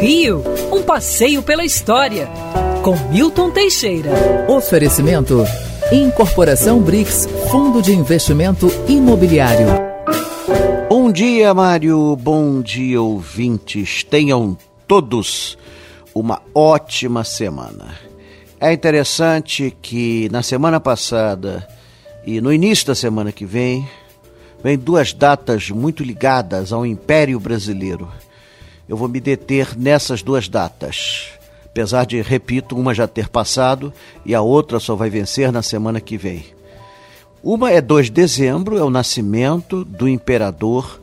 Rio, um passeio pela história, com Milton Teixeira. Oferecimento: Incorporação BRICS, Fundo de Investimento Imobiliário. Bom dia, Mário. Bom dia, ouvintes. Tenham todos uma ótima semana. É interessante que na semana passada e no início da semana que vem, vem duas datas muito ligadas ao Império Brasileiro eu vou me deter nessas duas datas. Apesar de, repito, uma já ter passado e a outra só vai vencer na semana que vem. Uma é 2 de dezembro, é o nascimento do imperador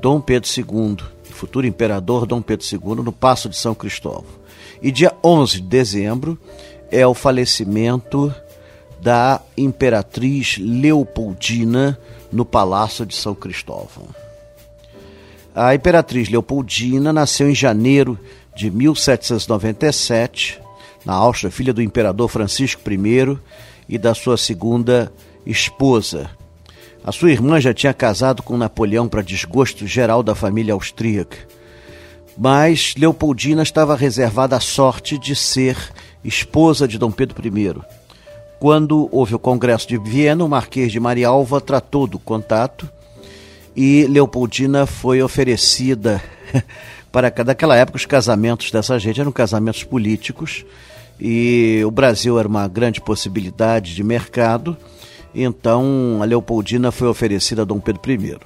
Dom Pedro II, futuro imperador Dom Pedro II, no Passo de São Cristóvão. E dia 11 de dezembro é o falecimento da imperatriz Leopoldina no Palácio de São Cristóvão. A imperatriz Leopoldina nasceu em janeiro de 1797, na Áustria, filha do imperador Francisco I e da sua segunda esposa. A sua irmã já tinha casado com Napoleão para desgosto geral da família austríaca. Mas Leopoldina estava reservada à sorte de ser esposa de Dom Pedro I. Quando houve o Congresso de Viena, o Marquês de Marialva tratou do contato e Leopoldina foi oferecida para daquela época os casamentos dessa gente eram casamentos políticos e o Brasil era uma grande possibilidade de mercado, então a Leopoldina foi oferecida a Dom Pedro I.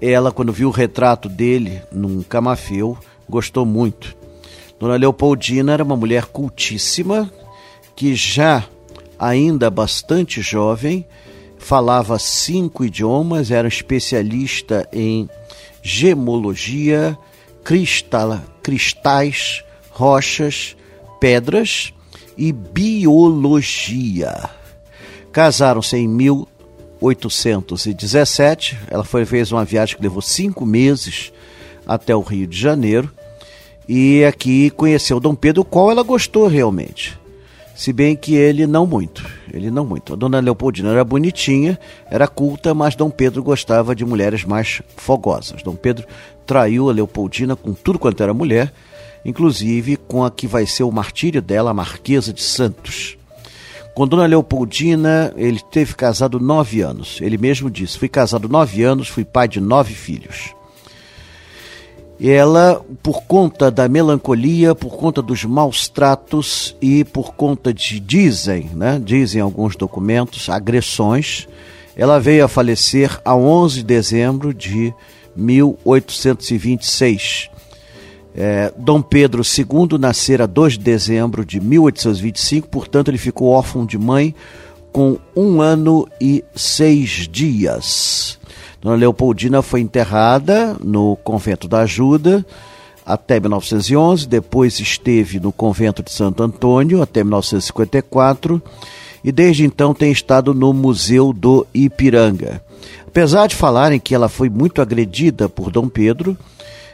Ela, quando viu o retrato dele num camafeu, gostou muito. Dona Leopoldina era uma mulher cultíssima que já ainda bastante jovem falava cinco idiomas, era especialista em gemologia, cristal, cristais, rochas, pedras e biologia. Casaram-se em 1817. Ela foi, fez uma viagem que levou cinco meses até o Rio de Janeiro e aqui conheceu Dom Pedro, qual ela gostou realmente se bem que ele não muito, ele não muito. A dona Leopoldina era bonitinha, era culta, mas Dom Pedro gostava de mulheres mais fogosas. Dom Pedro traiu a Leopoldina com tudo quanto era mulher, inclusive com a que vai ser o martírio dela, a Marquesa de Santos. Com Dona Leopoldina, ele teve casado nove anos. Ele mesmo disse: fui casado nove anos, fui pai de nove filhos ela, por conta da melancolia, por conta dos maus tratos e por conta de, dizem, né, dizem alguns documentos, agressões, ela veio a falecer a 11 de dezembro de 1826. É, Dom Pedro II nascera a 2 de dezembro de 1825, portanto, ele ficou órfão de mãe com um ano e seis dias. Dona Leopoldina foi enterrada no convento da Ajuda até 1911, depois esteve no convento de Santo Antônio até 1954 e desde então tem estado no Museu do Ipiranga. Apesar de falarem que ela foi muito agredida por Dom Pedro,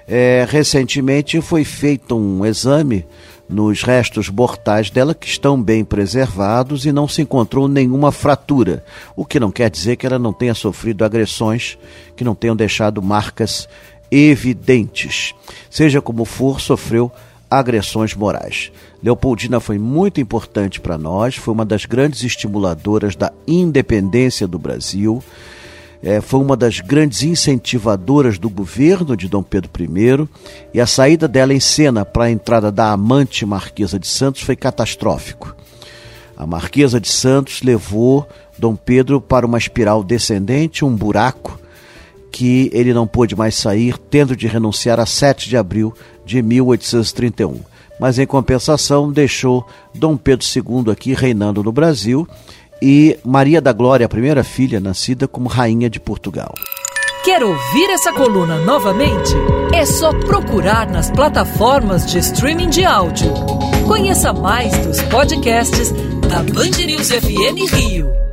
é, recentemente foi feito um exame nos restos mortais dela que estão bem preservados e não se encontrou nenhuma fratura, o que não quer dizer que ela não tenha sofrido agressões que não tenham deixado marcas evidentes. Seja como for, sofreu agressões morais. Leopoldina foi muito importante para nós, foi uma das grandes estimuladoras da independência do Brasil é, foi uma das grandes incentivadoras do governo de Dom Pedro I e a saída dela em cena para a entrada da amante Marquesa de Santos foi catastrófico. A Marquesa de Santos levou Dom Pedro para uma espiral descendente, um buraco que ele não pôde mais sair, tendo de renunciar a 7 de abril de 1831. Mas em compensação deixou Dom Pedro II aqui reinando no Brasil e Maria da Glória, a primeira filha nascida como rainha de Portugal. Quer ouvir essa coluna novamente? É só procurar nas plataformas de streaming de áudio. Conheça mais dos podcasts da Band News FM Rio.